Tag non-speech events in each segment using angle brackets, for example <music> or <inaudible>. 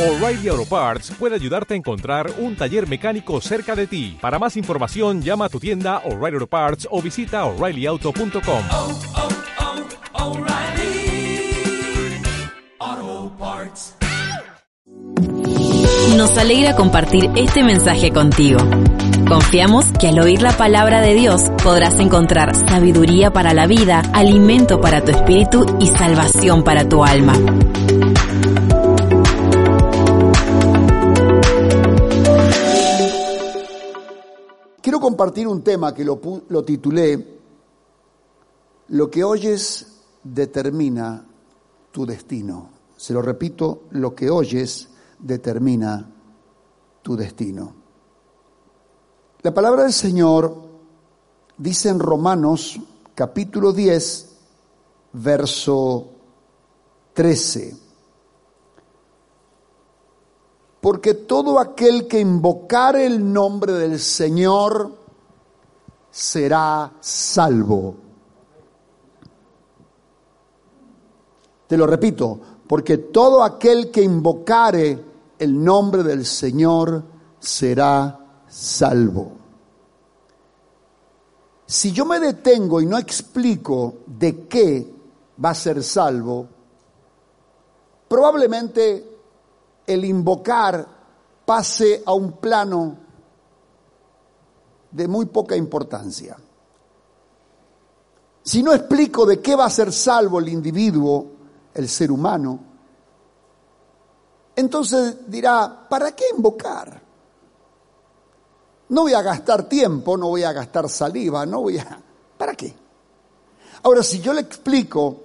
O'Reilly Auto Parts puede ayudarte a encontrar un taller mecánico cerca de ti. Para más información, llama a tu tienda O'Reilly Auto Parts o visita oreillyauto.com. oh, oh, Parts. Nos alegra compartir este mensaje contigo. Confiamos que al oír la palabra de Dios podrás encontrar sabiduría para la vida, alimento para tu espíritu y salvación para tu alma. Compartir un tema que lo, lo titulé Lo que oyes determina tu destino. Se lo repito, lo que oyes determina tu destino. La palabra del Señor dice en Romanos capítulo 10, verso 13. Porque todo aquel que invocare el nombre del Señor será salvo. Te lo repito, porque todo aquel que invocare el nombre del Señor será salvo. Si yo me detengo y no explico de qué va a ser salvo, probablemente el invocar pase a un plano de muy poca importancia. Si no explico de qué va a ser salvo el individuo, el ser humano, entonces dirá, ¿para qué invocar? No voy a gastar tiempo, no voy a gastar saliva, no voy a... ¿Para qué? Ahora, si yo le explico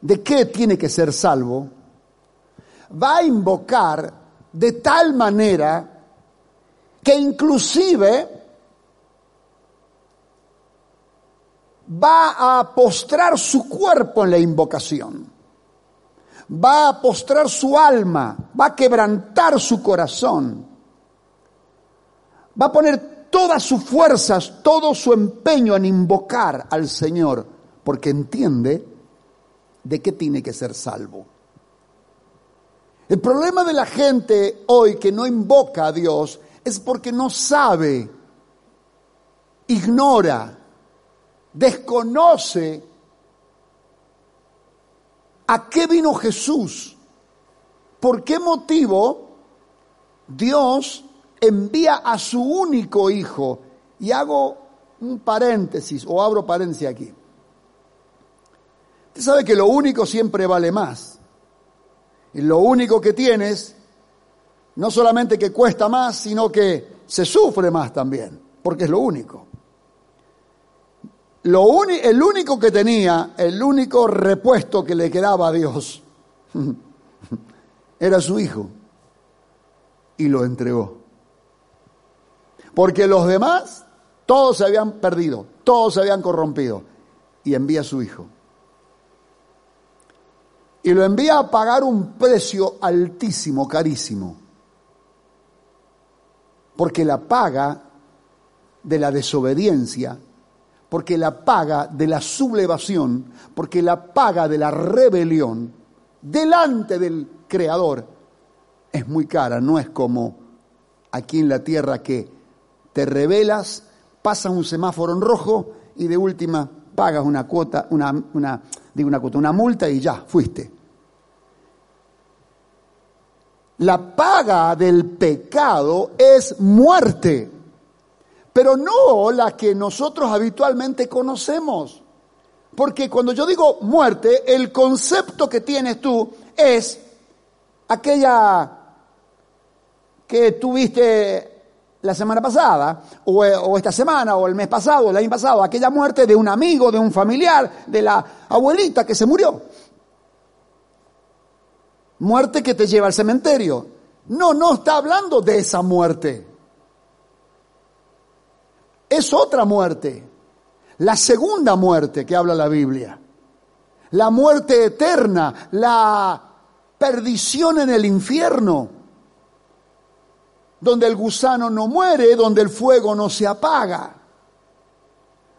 de qué tiene que ser salvo, va a invocar de tal manera que inclusive va a postrar su cuerpo en la invocación, va a postrar su alma, va a quebrantar su corazón, va a poner todas sus fuerzas, todo su empeño en invocar al Señor, porque entiende de qué tiene que ser salvo. El problema de la gente hoy que no invoca a Dios es porque no sabe, ignora, desconoce a qué vino Jesús, por qué motivo Dios envía a su único hijo. Y hago un paréntesis o abro paréntesis aquí. Usted sabe que lo único siempre vale más. Y lo único que tienes, no solamente que cuesta más, sino que se sufre más también, porque es lo único. Lo el único que tenía, el único repuesto que le quedaba a Dios, <laughs> era su hijo. Y lo entregó. Porque los demás, todos se habían perdido, todos se habían corrompido. Y envía a su hijo y lo envía a pagar un precio altísimo, carísimo. Porque la paga de la desobediencia, porque la paga de la sublevación, porque la paga de la rebelión delante del Creador es muy cara, no es como aquí en la tierra que te rebelas, pasas un semáforo en rojo y de última pagas una cuota, una, una, digo una cuota, una multa y ya, fuiste. La paga del pecado es muerte, pero no la que nosotros habitualmente conocemos. Porque cuando yo digo muerte, el concepto que tienes tú es aquella que tuviste la semana pasada, o, esta semana, o el mes pasado, o el año pasado, aquella muerte de un amigo, de un familiar, de la abuelita que se murió. Muerte que te lleva al cementerio. No, no está hablando de esa muerte. Es otra muerte. La segunda muerte que habla la Biblia. La muerte eterna, la perdición en el infierno. Donde el gusano no muere, donde el fuego no se apaga.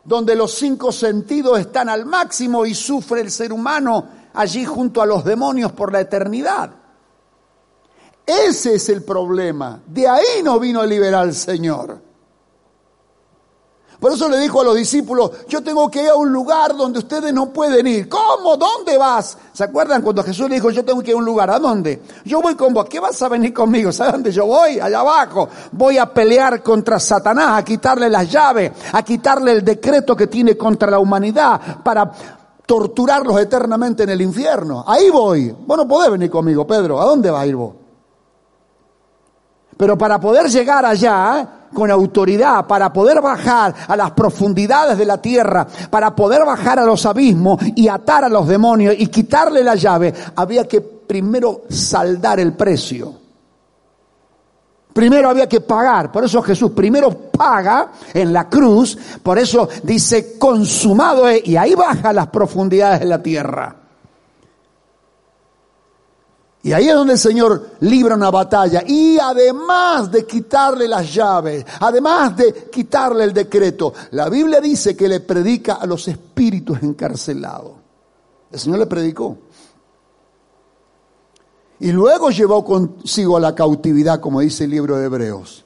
Donde los cinco sentidos están al máximo y sufre el ser humano allí junto a los demonios por la eternidad. Ese es el problema. De ahí no vino a liberar el Señor. Por eso le dijo a los discípulos, yo tengo que ir a un lugar donde ustedes no pueden ir. ¿Cómo? ¿Dónde vas? ¿Se acuerdan cuando Jesús le dijo, yo tengo que ir a un lugar? ¿A dónde? Yo voy con vos. ¿Qué vas a venir conmigo? ¿Sabes dónde yo voy? Allá abajo. Voy a pelear contra Satanás, a quitarle las llaves, a quitarle el decreto que tiene contra la humanidad para torturarlos eternamente en el infierno. Ahí voy. Vos no podés venir conmigo, Pedro. ¿A dónde vas a ir vos? Pero para poder llegar allá, con autoridad para poder bajar a las profundidades de la tierra, para poder bajar a los abismos y atar a los demonios y quitarle la llave, había que primero saldar el precio. Primero había que pagar, por eso Jesús primero paga en la cruz, por eso dice consumado es, y ahí baja a las profundidades de la tierra. Y ahí es donde el Señor libra una batalla. Y además de quitarle las llaves, además de quitarle el decreto, la Biblia dice que le predica a los espíritus encarcelados. El Señor le predicó. Y luego llevó consigo a la cautividad, como dice el libro de Hebreos.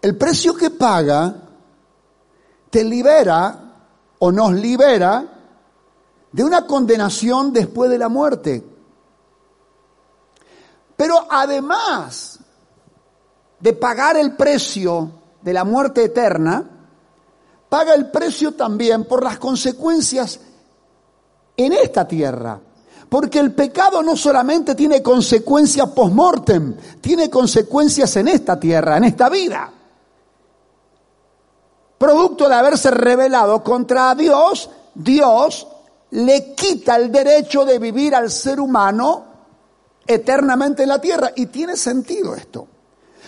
El precio que paga te libera o nos libera de una condenación después de la muerte. Pero además de pagar el precio de la muerte eterna, paga el precio también por las consecuencias en esta tierra. Porque el pecado no solamente tiene consecuencias post-mortem, tiene consecuencias en esta tierra, en esta vida. Producto de haberse rebelado contra Dios, Dios le quita el derecho de vivir al ser humano eternamente en la tierra. Y tiene sentido esto.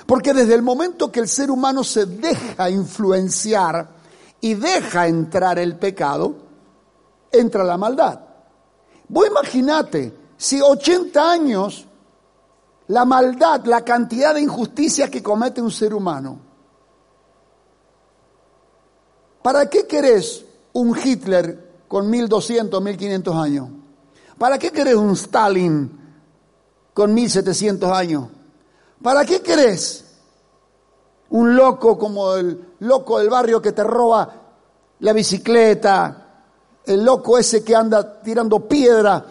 Porque desde el momento que el ser humano se deja influenciar y deja entrar el pecado, entra la maldad. Vos imaginate, si 80 años la maldad, la cantidad de injusticias que comete un ser humano, ¿para qué querés un Hitler con 1200, 1500 años? ¿Para qué querés un Stalin con 1700 años? ¿Para qué querés un loco como el loco del barrio que te roba la bicicleta, el loco ese que anda tirando piedra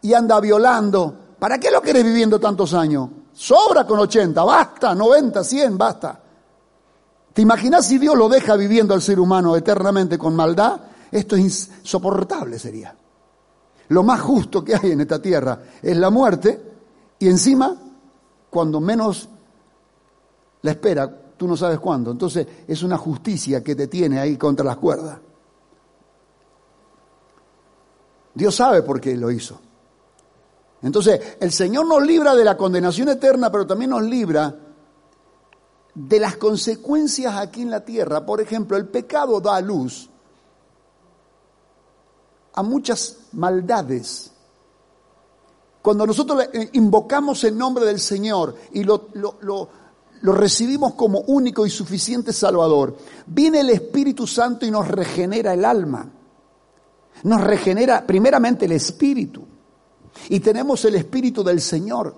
y anda violando? ¿Para qué lo querés viviendo tantos años? Sobra con 80, basta, 90, 100, basta. ¿Te imaginas si Dios lo deja viviendo al ser humano eternamente con maldad? Esto es insoportable sería. Lo más justo que hay en esta tierra es la muerte y encima, cuando menos la espera, tú no sabes cuándo. Entonces es una justicia que te tiene ahí contra las cuerdas. Dios sabe por qué lo hizo. Entonces, el Señor nos libra de la condenación eterna, pero también nos libra de las consecuencias aquí en la tierra. Por ejemplo, el pecado da luz a muchas maldades. Cuando nosotros invocamos el nombre del Señor y lo, lo, recibimos como único y suficiente Salvador, viene el Espíritu Santo y nos regenera el alma. Nos regenera primeramente el Espíritu. Y tenemos el Espíritu del Señor,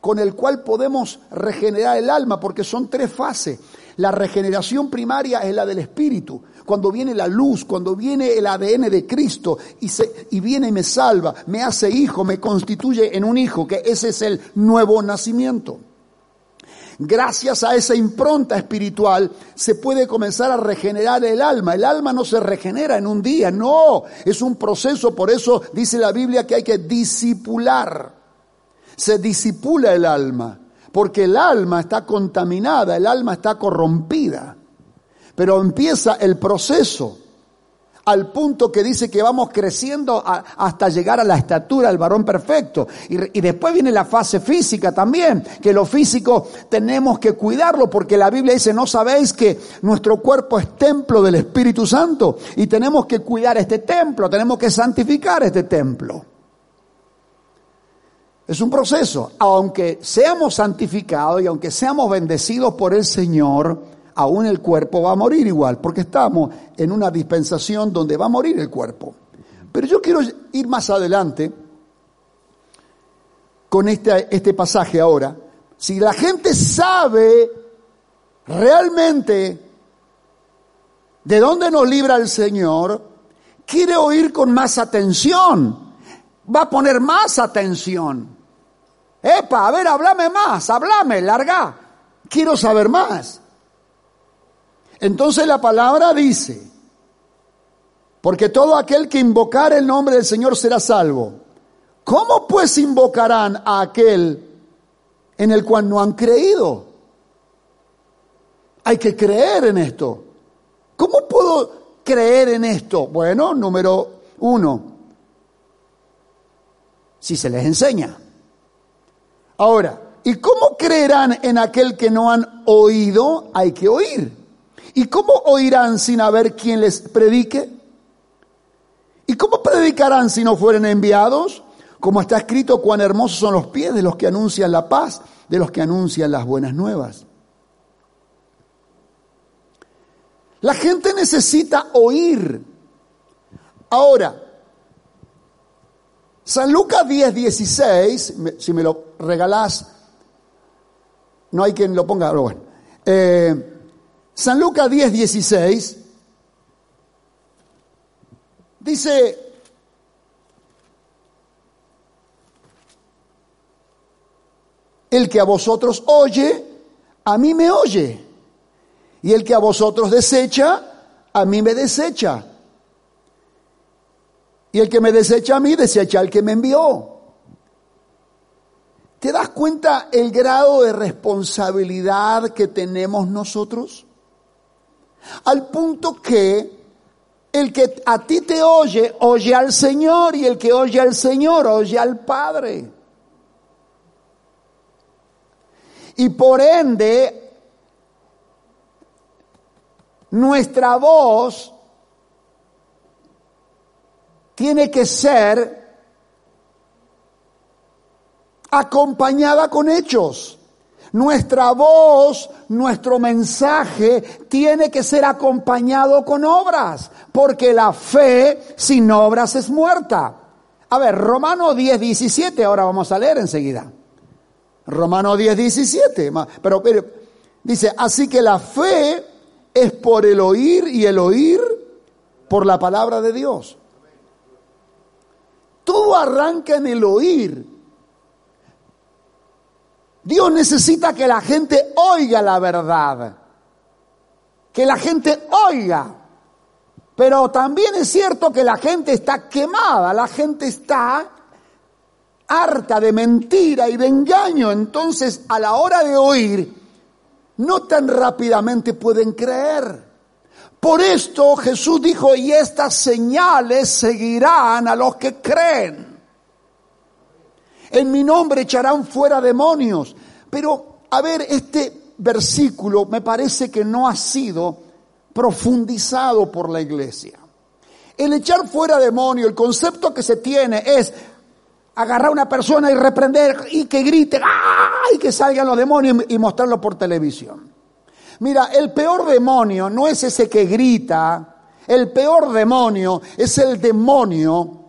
con el cual podemos regenerar el alma, porque son tres fases. La regeneración primaria es la del Espíritu cuando viene la luz, cuando viene el ADN de Cristo y, se, y viene y me salva, me hace hijo, me constituye en un hijo, que ese es el nuevo nacimiento. Gracias a esa impronta espiritual se puede comenzar a regenerar el alma. El alma no se regenera en un día, no, es un proceso, por eso dice la Biblia que hay que disipular. Se disipula el alma, porque el alma está contaminada, el alma está corrompida. Pero empieza el proceso al punto que dice que vamos creciendo hasta llegar a la estatura del varón perfecto. Y, después viene la fase física también, que lo físico tenemos que cuidarlo porque la Biblia dice, no sabéis que nuestro cuerpo es templo del Espíritu Santo y tenemos que cuidar este templo, tenemos que santificar este templo. Es un proceso, aunque seamos santificados y aunque seamos bendecidos por el Señor, aún el cuerpo va a morir igual, porque estamos en una dispensación donde va a morir el cuerpo. Pero yo quiero ir más adelante con este, este pasaje ahora, si la gente sabe realmente de dónde nos libra el Señor, quiere oír con más atención, va a poner más atención. Epa, a ver, háblame más, háblame, larga. Quiero saber más. Entonces la palabra dice, porque todo aquel que invocar el nombre del Señor será salvo. ¿Cómo pues invocarán a aquel en el cual no han creído? Hay que creer en esto. ¿Cómo puedo creer en esto? Bueno, número uno, si se les enseña. Ahora, ¿y cómo creerán en aquel que no han oído? Hay que oír. ¿Y cómo oirán sin haber quien les predique? ¿Y cómo predicarán si no fueren enviados? Como está escrito, cuán hermosos son los pies de los que anuncian la paz, de los que anuncian las buenas nuevas. La gente necesita oír. Ahora, San Lucas 10, 16, si me lo regalás, no hay quien lo ponga, pero bueno. Eh, San Lucas 10, 16 dice, el que a vosotros oye, a mí me oye. Y el que a vosotros desecha, a mí me desecha. Y el que me desecha a mí, desecha al que me envió. ¿Te das cuenta el grado de responsabilidad que tenemos nosotros? Al punto que el que a ti te oye, oye al Señor y el que oye al Señor, oye al Padre. Y por ende, nuestra voz tiene que ser acompañada con hechos. Nuestra voz, nuestro mensaje tiene que ser acompañado con obras, porque la fe sin obras es muerta. A ver, Romano 10, 17, ahora vamos a leer enseguida. Romano 10, 17, pero, pero dice, así que la fe es por el oír y el oír por la palabra de Dios. Todo arranca en el oír. Dios necesita que la gente oiga la verdad, que la gente oiga. Pero también es cierto que la gente está quemada, la gente está harta de mentira y de engaño. Entonces, a la hora de oír, no tan rápidamente pueden creer. Por esto Jesús dijo, y estas señales seguirán a los que creen. En mi nombre echarán fuera demonios. Pero, a ver, este versículo me parece que no ha sido profundizado por la iglesia. El echar fuera demonios, el concepto que se tiene es agarrar a una persona y reprender y que grite, ¡ay! que salgan los demonios y mostrarlo por televisión. Mira, el peor demonio no es ese que grita, el peor demonio es el demonio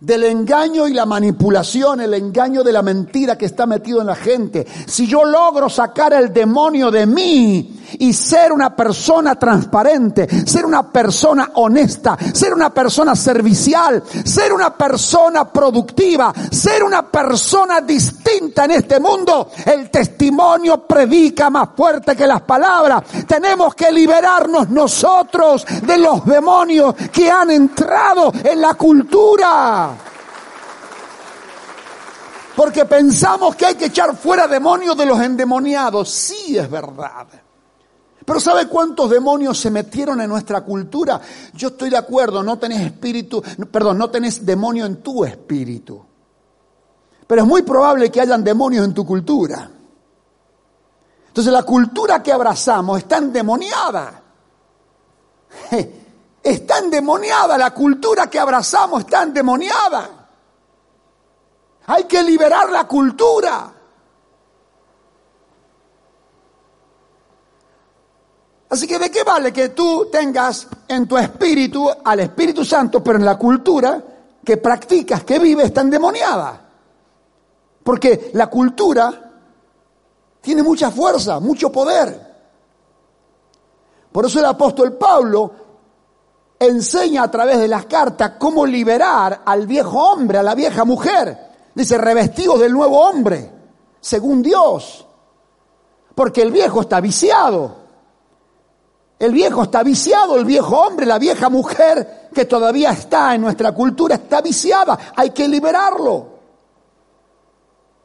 del engaño y la manipulación, el engaño de la mentira que está metido en la gente. Si yo logro sacar el demonio de mí y ser una persona transparente, ser una persona honesta, ser una persona servicial, ser una persona productiva, ser una persona distinta en este mundo, el testimonio predica más fuerte que las palabras. Tenemos que liberarnos nosotros de los demonios que han entrado en la cultura. Porque pensamos que hay que echar fuera demonios de los endemoniados. Sí, es verdad. Pero ¿sabe cuántos demonios se metieron en nuestra cultura? Yo estoy de acuerdo, no tenés espíritu, perdón, no tenés demonio en tu espíritu. Pero es muy probable que hayan demonios en tu cultura. Entonces la cultura que abrazamos está endemoniada. <laughs> Está endemoniada, la cultura que abrazamos está endemoniada. Hay que liberar la cultura. Así que de qué vale que tú tengas en tu espíritu al Espíritu Santo, pero en la cultura que practicas, que vives, está endemoniada. Porque la cultura tiene mucha fuerza, mucho poder. Por eso el apóstol Pablo enseña a través de las cartas cómo liberar al viejo hombre, a la vieja mujer. Dice, revestidos del nuevo hombre, según Dios. Porque el viejo está viciado. El viejo está viciado, el viejo hombre, la vieja mujer que todavía está en nuestra cultura está viciada. Hay que liberarlo.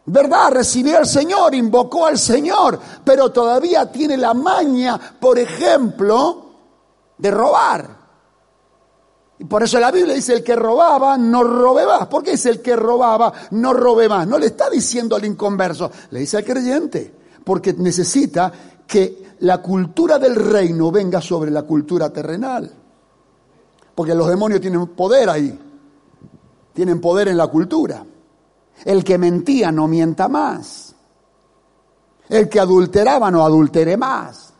¿Verdad? Recibió al Señor, invocó al Señor, pero todavía tiene la maña, por ejemplo, de robar. Por eso la Biblia dice, el que robaba, no robe más. ¿Por qué dice el que robaba, no robe más? No le está diciendo al inconverso, le dice al creyente, porque necesita que la cultura del reino venga sobre la cultura terrenal. Porque los demonios tienen poder ahí, tienen poder en la cultura. El que mentía no mienta más. El que adulteraba no adultere más.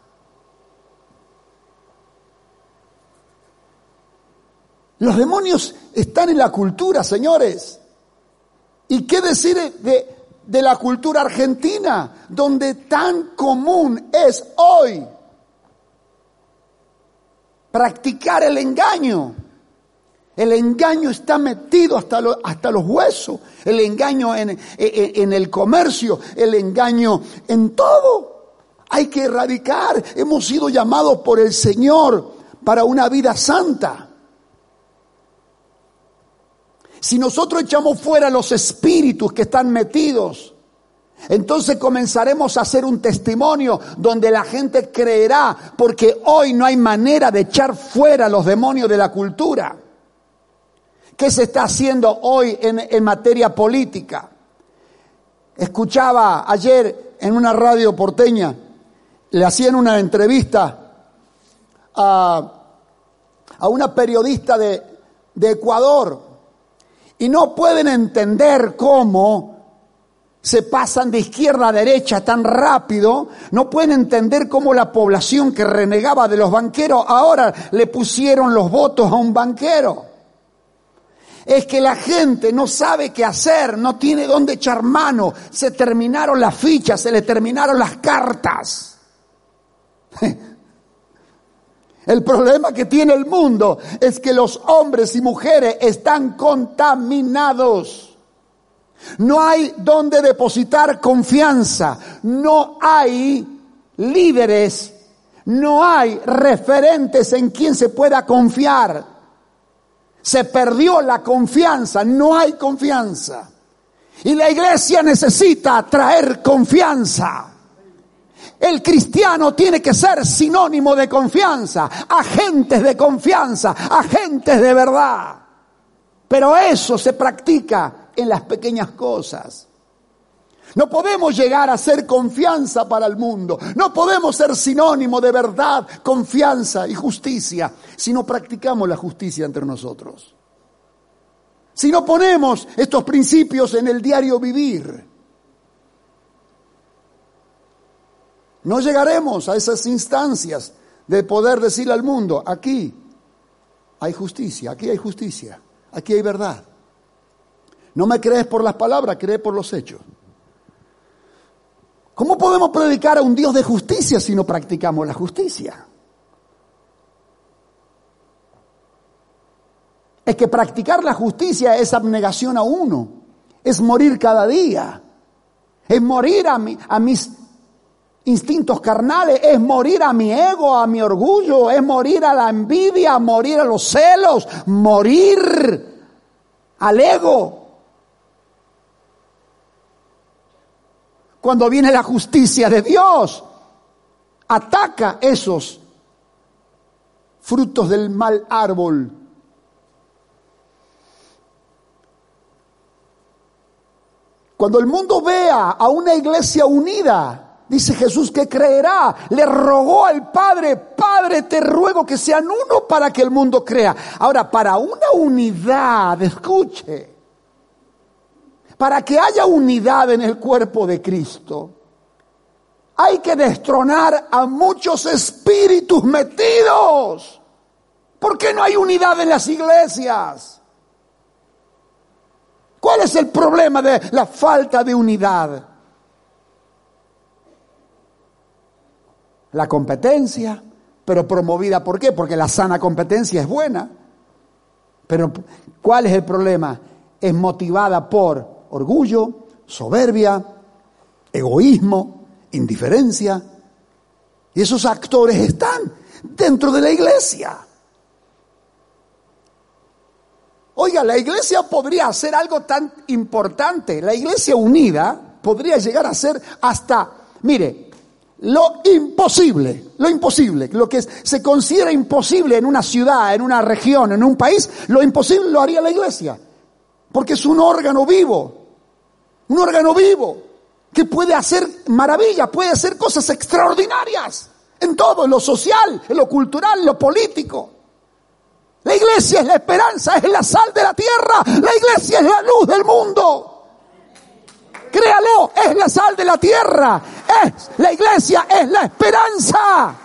Los demonios están en la cultura, señores. ¿Y qué decir de, de la cultura argentina, donde tan común es hoy practicar el engaño. El engaño está metido hasta, hasta los huesos, el engaño en, en el comercio, el engaño en todo. Hay que erradicar. Hemos sido llamados por el Señor para una vida santa. Si nosotros echamos fuera los espíritus que están metidos, entonces comenzaremos a hacer un testimonio donde la gente creerá, porque hoy no hay manera de echar fuera los demonios de la cultura. ¿Qué se está haciendo hoy en, materia política? Escuchaba ayer en una radio porteña, le hacían una entrevista a, una periodista de, de Ecuador, y no pueden entender cómo se pasan de izquierda a derecha tan rápido, no pueden entender cómo la población que renegaba de los banqueros ahora le pusieron los votos a un banquero. Es que la gente no sabe qué hacer, no tiene dónde echar mano, se terminaron las fichas, se le terminaron las cartas. <laughs> El problema que tiene el mundo es que los hombres y mujeres están contaminados. No hay donde depositar confianza. No hay líderes. No hay referentes en quien se pueda confiar. Se perdió la confianza. No hay confianza. Y la iglesia necesita traer confianza. El cristiano tiene que ser sinónimo de confianza, agentes de confianza, agentes de verdad. Pero eso se practica en las pequeñas cosas. No podemos llegar a ser confianza para el mundo. No podemos ser sinónimo de verdad, confianza y justicia si no practicamos la justicia entre nosotros. Si no ponemos estos principios en el diario vivir. No llegaremos a esas instancias de poder decirle al mundo, aquí hay justicia, aquí hay justicia, aquí hay verdad. No me crees por las palabras, crees por los hechos. ¿Cómo podemos predicar a un Dios de justicia si no practicamos la justicia? Es que practicar la justicia es abnegación a uno, es morir cada día, es morir a, a mis instintos carnales, es morir a mi ego, a mi orgullo, es morir a la envidia, morir a los celos, morir al ego. Cuando viene la justicia de Dios, ataca esos frutos del mal árbol. Cuando el mundo vea a una iglesia unida, Dice Jesús que creerá. Le rogó al Padre, Padre, te ruego que sean uno para que el mundo crea. Ahora, para una unidad, escuche, para que haya unidad en el cuerpo de Cristo, hay que destronar a muchos espíritus metidos. ¿Por qué no hay unidad en las iglesias? ¿Cuál es el problema de la falta de unidad? La competencia, pero promovida ¿por qué? Porque la sana competencia es buena. Pero ¿cuál es el problema? Es motivada por orgullo, soberbia, egoísmo, indiferencia. Y esos actores están dentro de la iglesia. Oiga, la iglesia podría hacer algo tan importante. La iglesia unida podría llegar a ser hasta, mire, lo imposible, lo imposible, lo que se considera imposible en una ciudad, en una región, en un país, lo imposible lo haría la iglesia. Porque es un órgano vivo, un órgano vivo que puede hacer maravillas, puede hacer cosas extraordinarias en todo, en lo social, en lo cultural, en lo político. La iglesia es la esperanza, es la sal de la tierra, la iglesia es la luz del mundo. Créalo, es la sal de la tierra, es la iglesia, es la esperanza.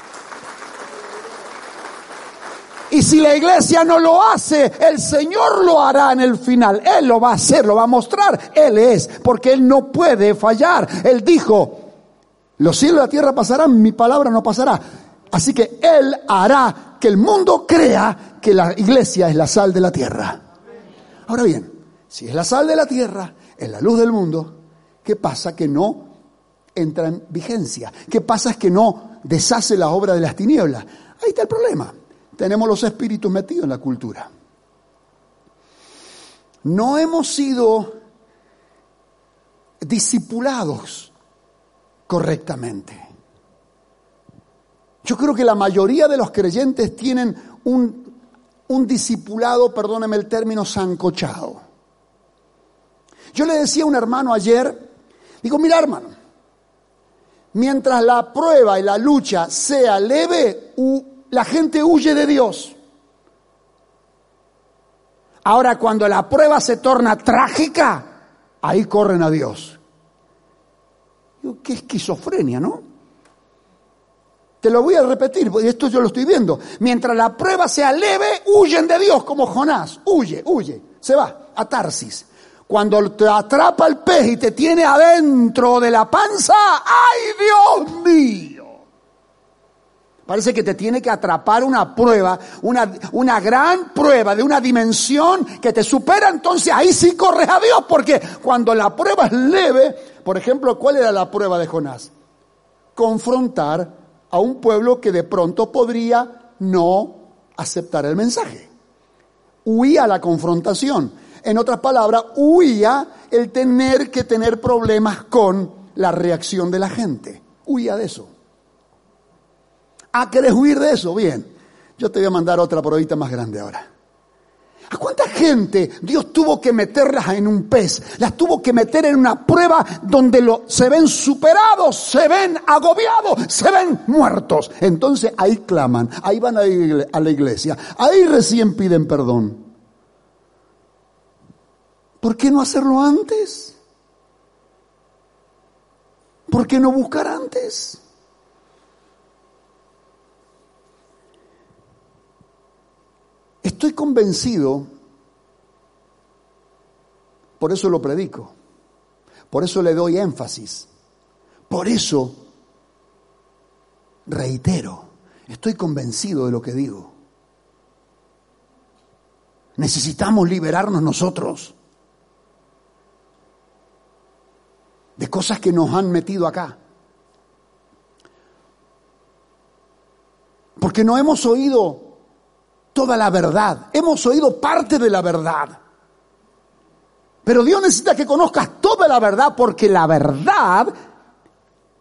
Y si la iglesia no lo hace, el Señor lo hará en el final. Él lo va a hacer, lo va a mostrar. Él es, porque Él no puede fallar. Él dijo, los cielos y la tierra pasarán, mi palabra no pasará. Así que Él hará que el mundo crea que la iglesia es la sal de la tierra. Ahora bien, si es la sal de la tierra, es la luz del mundo, ¿qué pasa que no entra en vigencia? ¿Qué pasa es que no deshace la obra de las tinieblas? Ahí está el problema. Tenemos los espíritus metidos en la cultura. No hemos sido discipulados correctamente. Yo creo que la mayoría de los creyentes tienen un, un discipulado, perdóneme el término, zancochado. Yo le decía a un hermano ayer, digo, mira hermano, mientras la prueba y la lucha sea leve, la gente huye de Dios. Ahora cuando la prueba se torna trágica, ahí corren a Dios. Digo, qué esquizofrenia, ¿no? Te lo voy a repetir, porque esto yo lo estoy viendo. Mientras la prueba sea leve, huyen de Dios, como Jonás. Huye, huye. Se va a Tarsis. Cuando te atrapa el pez y te tiene adentro de la panza, ¡ay Dios mío! Parece que te tiene que atrapar una prueba, una, una gran prueba de una dimensión que te supera, entonces ahí sí corres a Dios, porque cuando la prueba es leve, por ejemplo, ¿cuál era la prueba de Jonás? Confrontar a un pueblo que de pronto podría no aceptar el mensaje. Huía la confrontación. En otras palabras, huía el tener que tener problemas con la reacción de la gente. Huía de eso. ¿Ah, querés huir de eso? Bien. Yo te voy a mandar otra probita más grande ahora. ¿A cuánta gente Dios tuvo que meterlas en un pez? Las tuvo que meter en una prueba donde lo, se ven superados, se ven agobiados, se ven muertos. Entonces ahí claman, ahí van a la iglesia, ahí recién piden perdón. ¿Por qué no hacerlo antes? ¿Por qué no buscar antes? Estoy convencido, por eso lo predico, por eso le doy énfasis, por eso reitero, estoy convencido de lo que digo. Necesitamos liberarnos nosotros de cosas que nos han metido acá. Porque no hemos oído toda la verdad. Hemos oído parte de la verdad. Pero Dios necesita que conozcas toda la verdad porque la verdad,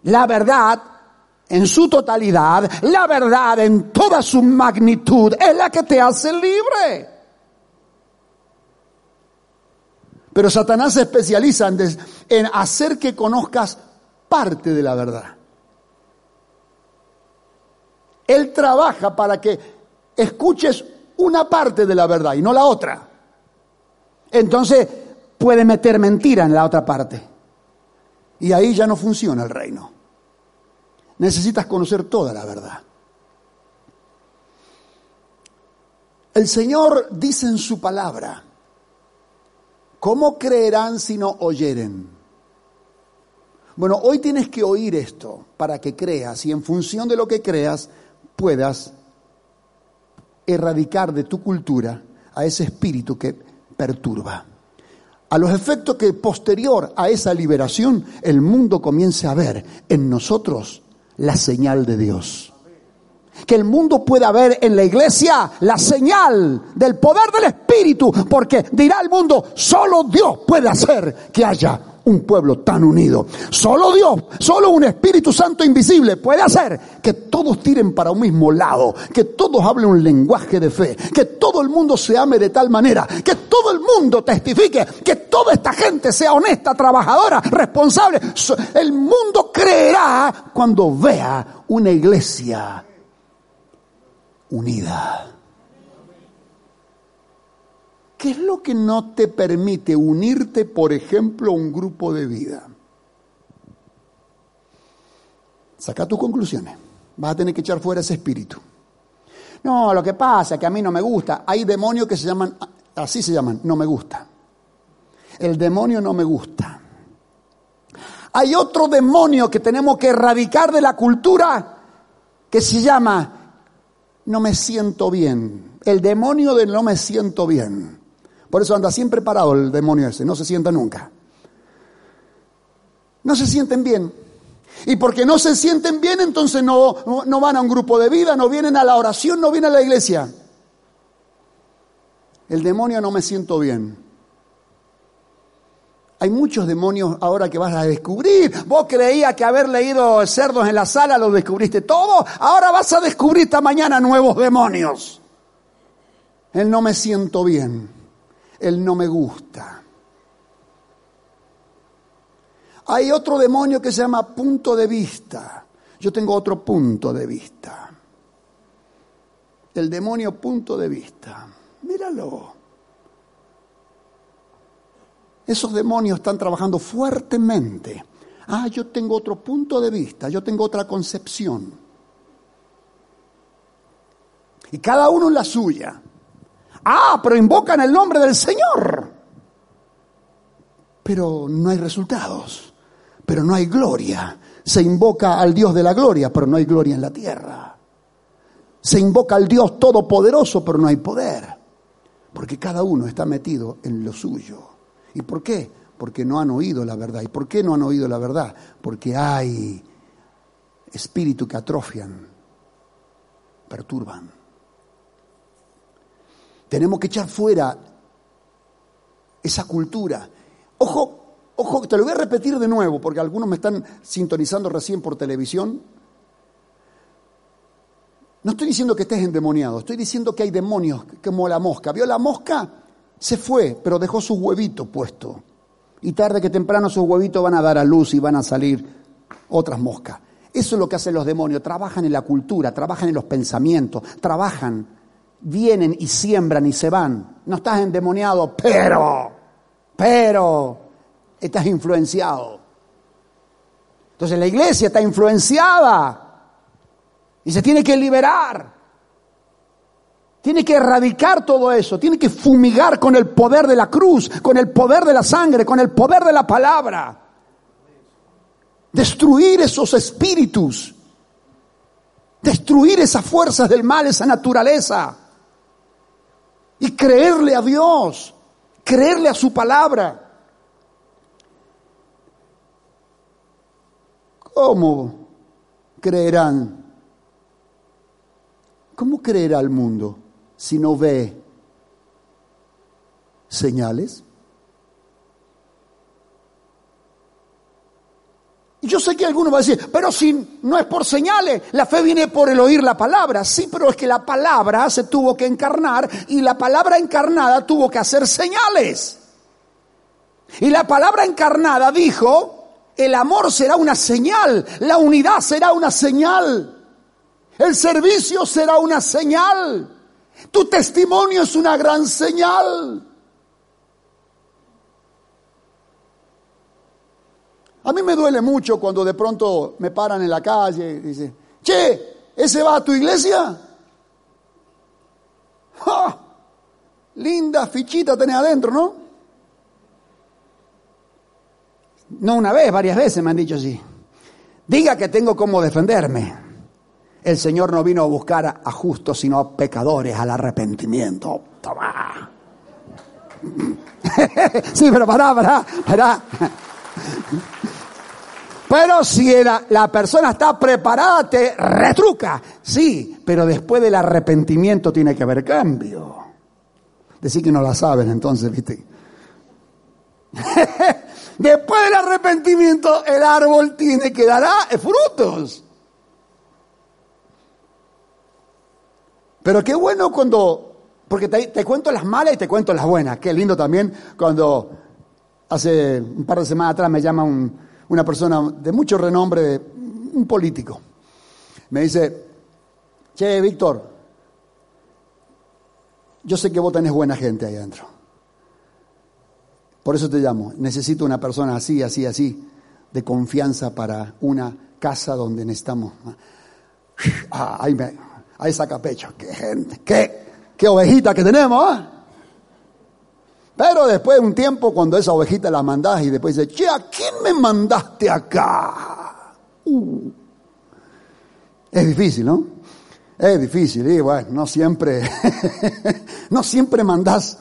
la verdad en su totalidad, la verdad en toda su magnitud es la que te hace libre. Pero Satanás se especializa en, hacer que conozcas parte de la verdad. Él trabaja para que escuches una parte de la verdad y no la otra. Entonces puede meter mentira en la otra parte. Y ahí ya no funciona el reino. Necesitas conocer toda la verdad. El Señor dice en su palabra ¿Cómo creerán si no oyeren? Bueno, hoy tienes que oír esto para que creas y en función de lo que creas puedas erradicar de tu cultura a ese espíritu que perturba. A los efectos que posterior a esa liberación el mundo comience a ver en nosotros la señal de Dios. Que el mundo pueda ver en la iglesia la señal del poder del Espíritu, porque dirá el mundo, solo Dios puede hacer que haya un pueblo tan unido. Solo Dios, solo un Espíritu Santo invisible puede hacer que todos tiren para un mismo lado, que todos hablen un lenguaje de fe, que todo el mundo se ame de tal manera, que todo el mundo testifique, que toda esta gente sea honesta, trabajadora, responsable. El mundo creerá cuando vea una iglesia unida. ¿Qué es lo que no te permite unirte, por ejemplo, a un grupo de vida? Saca tus conclusiones. Vas a tener que echar fuera ese espíritu. No, lo que pasa es que a mí no me gusta. Hay demonios que se llaman, así se llaman, no me gusta. El demonio no me gusta. Hay otro demonio que tenemos que erradicar de la cultura que se llama no me siento bien. El demonio de no me siento bien. Por eso anda siempre parado el demonio ese, no se sienta nunca. No se sienten bien. Y porque no se sienten bien, entonces no, no, van a un grupo de vida, no vienen a la oración, no vienen a la iglesia. El demonio no me siento bien. Hay muchos demonios ahora que vas a descubrir. Vos creías que haber leído cerdos en la sala lo descubriste todo. Ahora vas a descubrir esta mañana nuevos demonios. El no me siento bien el no me gusta. Hay otro demonio que se llama punto de vista. Yo tengo otro punto de vista. El demonio punto de vista. Míralo. Esos demonios están trabajando fuertemente. Ah, yo tengo otro punto de vista, yo tengo otra concepción. Y cada uno en la suya. Ah, pero invocan el nombre del Señor. Pero no hay resultados, pero no hay gloria. Se invoca al Dios de la gloria, pero no hay gloria en la tierra. Se invoca al Dios todopoderoso, pero no hay poder. Porque cada uno está metido en lo suyo. ¿Y por qué? Porque no han oído la verdad. ¿Y por qué no han oído la verdad? Porque hay espíritu que atrofian, perturban. Tenemos que echar fuera esa cultura. Ojo, ojo, te lo voy a repetir de nuevo porque algunos me están sintonizando recién por televisión. No estoy diciendo que estés endemoniado, estoy diciendo que hay demonios como la mosca. ¿Vio la mosca? Se fue, pero dejó sus huevitos puestos. Y tarde que temprano sus huevitos van a dar a luz y van a salir otras moscas. Eso es lo que hacen los demonios. Trabajan en la cultura, trabajan en los pensamientos, trabajan vienen y siembran y se van. No estás endemoniado, pero, pero, estás influenciado. Entonces la iglesia está influenciada y se tiene que liberar. Tiene que erradicar todo eso, tiene que fumigar con el poder de la cruz, con el poder de la sangre, con el poder de la palabra. Destruir esos espíritus, destruir esas fuerzas del mal, esa naturaleza y creerle a Dios, creerle a su palabra. ¿Cómo creerán? ¿Cómo creerá el mundo si no ve señales? yo sé que algunos van a decir, pero si no es por señales, la fe viene por el oír la palabra. Sí, pero es que la palabra se tuvo que encarnar y la palabra encarnada tuvo que hacer señales. Y la palabra encarnada dijo, el amor será una señal, la unidad será una señal, el servicio será una señal, tu testimonio es una gran señal. A mí me duele mucho cuando de pronto me paran en la calle y dicen, che, ¿ese va a tu iglesia? ¡Ja! Linda fichita tenés adentro, ¿no? No una vez, varias veces me han dicho así. Diga que tengo cómo defenderme. El Señor no vino a buscar a justos, sino a pecadores, al arrepentimiento. Toma. <laughs> sí, pero pará, pará, pará. Pero si la, la, persona está preparada, te retruca. Sí, pero después del arrepentimiento tiene que haber cambio. Decir que no la saben, entonces, ¿viste? <laughs> después del arrepentimiento, el árbol tiene que dar frutos. Pero qué bueno cuando, porque te, cuento las malas y te cuento las buenas. Qué lindo también cuando hace un par de semanas atrás me llama un, una persona de mucho renombre, un político. Me dice, che, Víctor, yo sé que vos tenés buena gente ahí adentro. Por eso te llamo. Necesito una persona así, así, así, de confianza para una casa donde necesitamos. <sighs> Ah, ahí, me, ahí saca pecho. Qué gente, qué, qué ovejita que tenemos. ¿eh? Pero después de un tiempo, cuando esa ovejita la mandás y después dice, che, ¿a quién me mandaste acá? Uh. Es difícil, ¿no? Es difícil, y bueno, no siempre, <laughs> no siempre mandás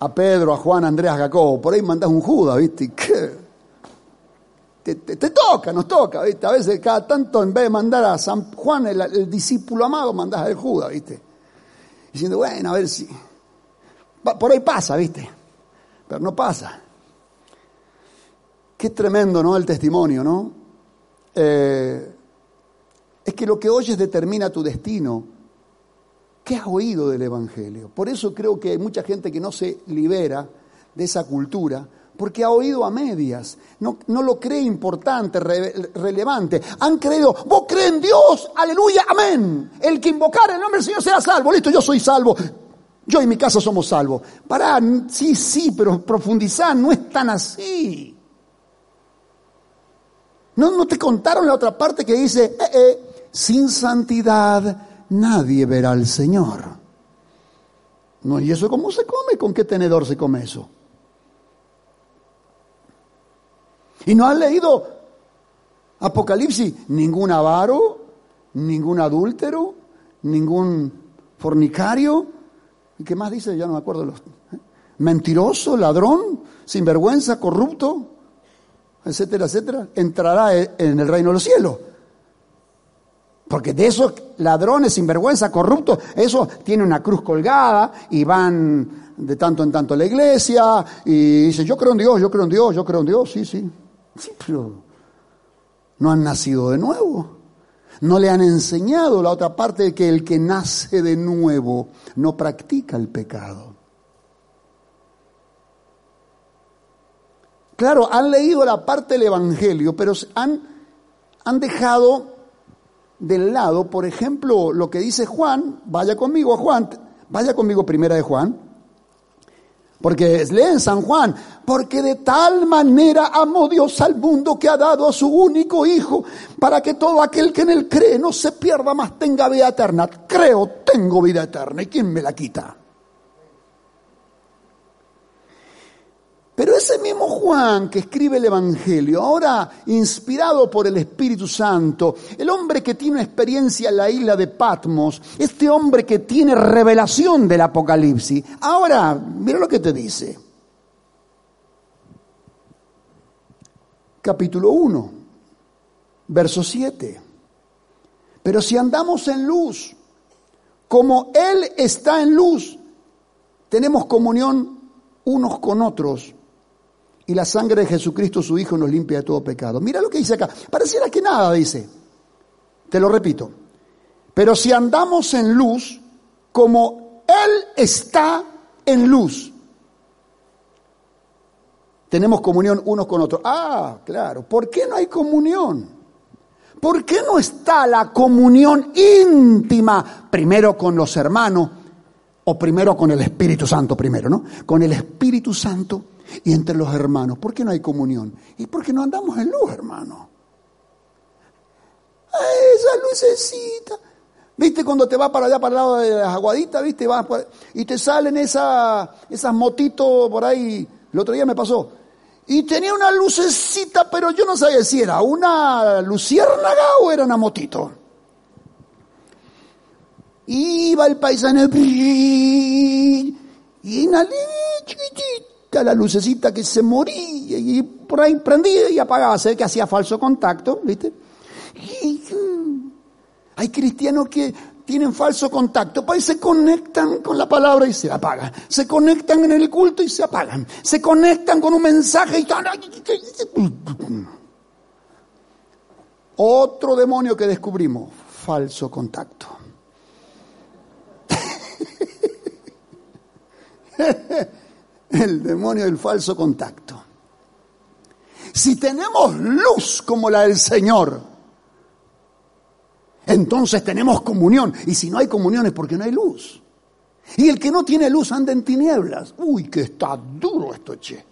a Pedro, a Juan, a Andrés, a Jacobo, por ahí mandás un Judas, ¿viste? Te, te, toca, nos toca, ¿viste? A veces cada tanto, en vez de mandar a San Juan, el, discípulo amado, mandás a el Judas, ¿viste? Diciendo, bueno, a ver si... Por ahí pasa, ¿viste? Pero no pasa. Qué tremendo, ¿no? El testimonio, ¿no? Eh, es que lo que oyes determina tu destino. ¿Qué has oído del Evangelio? Por eso creo que hay mucha gente que no se libera de esa cultura, porque ha oído a medias, no, no lo cree importante, re, relevante. Han creído, vos crees en Dios, aleluya, amén. El que invocar el nombre del Señor será salvo. Listo, yo soy salvo. Yo y mi casa somos salvos. Pará, sí, sí, pero profundizar no es tan así. ¿No, ¿No te contaron la otra parte que dice, eh, eh, sin santidad nadie verá al Señor? No, ¿y eso cómo se come? ¿Con qué tenedor se come eso? ¿Y no has leído Apocalipsis? Ningún avaro, ningún adúltero, ningún fornicario, ¿Y qué más dice? Ya no me acuerdo. Los, ¿eh? Mentiroso, ladrón, sinvergüenza, corrupto, etcétera, etcétera, entrará en el reino de los cielos. Porque de esos ladrones, sinvergüenza, corruptos, eso tiene una cruz colgada y van de tanto en tanto a la iglesia y dicen, yo creo en Dios, yo creo en Dios, yo creo en Dios, sí, sí. Sí, pero no han nacido de nuevo. No le han enseñado la otra parte de que el que nace de nuevo no practica el pecado. Claro, han leído la parte del Evangelio, pero han, han dejado del lado, por ejemplo, lo que dice Juan, vaya conmigo a Juan, vaya conmigo primera de Juan, porque leen San Juan, porque de tal manera amó Dios al mundo que ha dado a su único Hijo, para que todo aquel que en él cree no se pierda más, tenga vida eterna. Creo, tengo vida eterna, ¿y quién me la quita? Pero ese mismo Juan que escribe el Evangelio, ahora inspirado por el Espíritu Santo, el hombre que tiene experiencia en la isla de Patmos, este hombre que tiene revelación del Apocalipsis, ahora, mira lo que te dice. Capítulo 1, verso 7. Pero si andamos en luz, como Él está en luz, tenemos comunión unos con otros y la sangre de Jesucristo, su Hijo, nos limpia de todo pecado. Mira lo que dice acá. Pareciera que nada, dice. Te lo repito. Pero si andamos en luz, como Él está en luz, tenemos comunión unos con otros. Ah, claro. ¿Por qué no hay comunión? ¿Por qué no está la comunión íntima primero con los hermanos o primero con el Espíritu Santo primero, ¿no? Con el Espíritu Santo y entre los hermanos. ¿Por qué no hay comunión? Y porque no andamos en luz, hermano. esa lucecita. ¿Viste cuando te vas para allá, para el lado de las aguaditas, viste? Vas y te salen esa, esas motitos por ahí. El otro día me pasó. Y tenía una lucecita, pero yo no sabía si era una luciérnaga o era una motito. Iba el paisano y una la lucecita que se moría y por ahí prendía y apagaba, se ve que hacía falso contacto, ¿viste? Mm, hay cristianos que tienen falso contacto, pues se conectan con la palabra y se apagan, se conectan en el culto y se apagan, se conectan con un mensaje y otro demonio que descubrimos, falso contacto. <laughs> El demonio del falso contacto. Si tenemos luz como la del Señor, entonces tenemos comunión. Y si no hay comunión es porque no hay luz. Y el que no tiene luz anda en tinieblas. Uy, que está duro esto, che.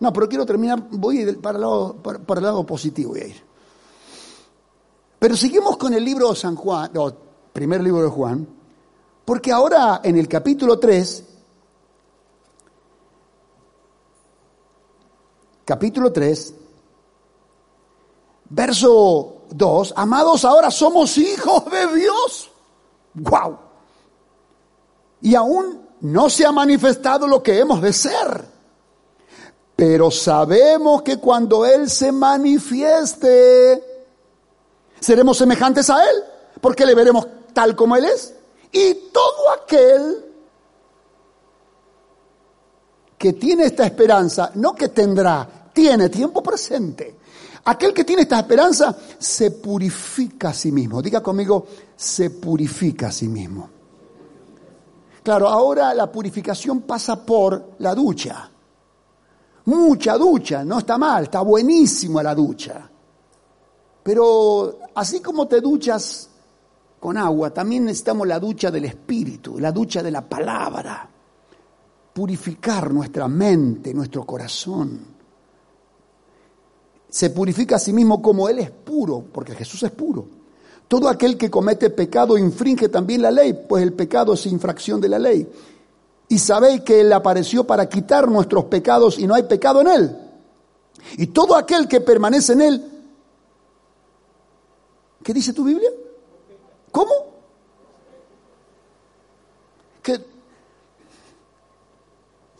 No, pero quiero terminar, voy para el lado, positivo, voy a. Pero seguimos con el libro de San Juan, o primer libro de Juan, porque ahora en el capítulo 3 capítulo 3, verso 2, amados, ahora somos hijos de Dios. ¡Wow! Y aún no se ha manifestado lo que hemos de ser. Pero sabemos que cuando Él se manifieste, seremos semejantes a Él, porque le veremos tal como Él es. Y todo aquel que tiene esta esperanza, no que tendrá, tiene tiempo presente. Aquel que tiene esta esperanza se purifica a sí mismo. Diga conmigo, se purifica a sí mismo. Claro, ahora la purificación pasa por la ducha. Mucha ducha, no está mal, está buenísima la ducha. Pero así como te duchas con agua, también necesitamos la ducha del Espíritu, la ducha de la palabra. Purificar nuestra mente, nuestro corazón se purifica a sí mismo como Él es puro, porque Jesús es puro. Todo aquel que comete pecado infringe también la ley, pues el pecado es infracción de la ley. Y sabéis que Él apareció para quitar nuestros pecados y no hay pecado en Él. Y todo aquel que permanece en Él, ¿qué dice tu Biblia? ¿Cómo? Que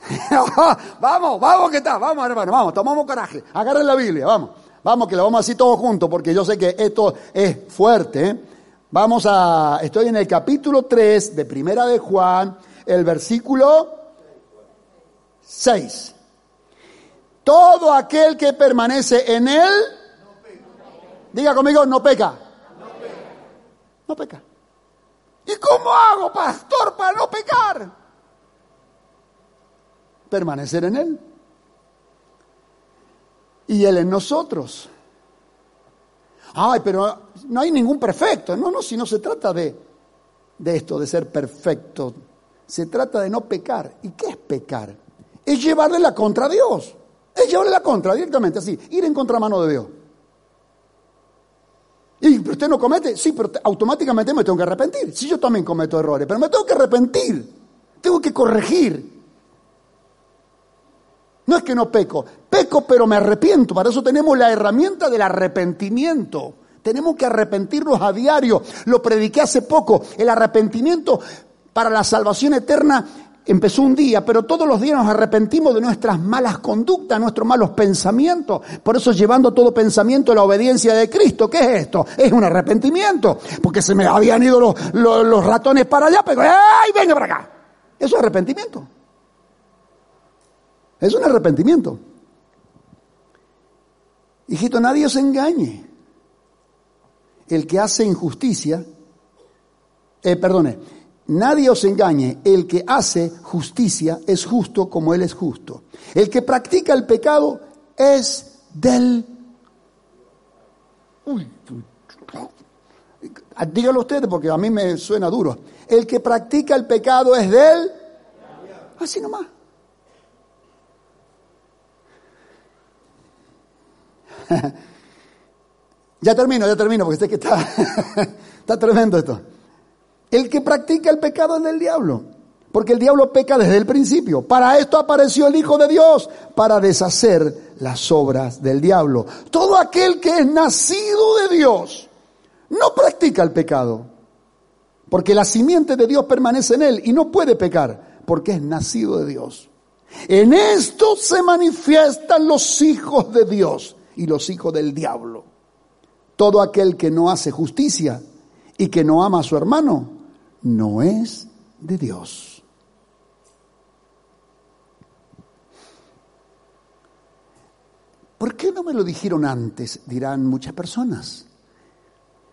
<laughs> vamos, vamos que está, vamos hermano, vamos, tomamos coraje, agarren la Biblia, vamos, vamos que lo vamos así todos juntos porque yo sé que esto es fuerte. ¿eh? Vamos a, estoy en el capítulo 3 de Primera de Juan, el versículo 6. Todo aquel que permanece en él, diga conmigo, no peca. No peca. ¿Y cómo hago, pastor, para no pecar? Permanecer en Él. Y Él en nosotros. Ay, pero no hay ningún perfecto. No, no, si no se trata de, de esto, de ser perfecto. Se trata de no pecar. ¿Y qué es pecar? Es llevarle la contra a Dios. Es llevarle la contra directamente, así. Ir en contramano de Dios. Y usted no comete, sí, pero automáticamente me tengo que arrepentir. Sí, yo también cometo errores, pero me tengo que arrepentir. Tengo que corregir. No es que no peco, peco pero me arrepiento. Para eso tenemos la herramienta del arrepentimiento. Tenemos que arrepentirnos a diario. Lo prediqué hace poco. El arrepentimiento para la salvación eterna empezó un día, pero todos los días nos arrepentimos de nuestras malas conductas, nuestros malos pensamientos. Por eso llevando todo pensamiento a la obediencia de Cristo. ¿Qué es esto? Es un arrepentimiento. Porque se me habían ido los, ratones para allá, pero ¡ay, venga para acá! Eso es arrepentimiento. Es un arrepentimiento. Hijito, nadie os engañe. El que hace injusticia, eh, perdone, nadie os engañe. El que hace justicia es justo como Él es justo. El que practica el pecado es del... Uy, dígalo ustedes porque a mí me suena duro. El que practica el pecado es del... Así nomás. <laughs> ya termino, ya termino, porque sé que está, <laughs> está tremendo esto. El que practica el pecado es del diablo, Porque el diablo peca desde el principio. Para esto apareció el Hijo de Dios, para deshacer las obras del diablo. Todo aquel que es nacido de Dios no practica el pecado. Porque la simiente de Dios permanece en él y no puede pecar, porque es nacido de Dios. En esto se manifiestan los hijos de Dios y los hijos del diablo. Todo aquel que no hace justicia y que no ama a su hermano, no es de Dios. ¿Por qué no me lo dijeron antes? Dirán muchas personas.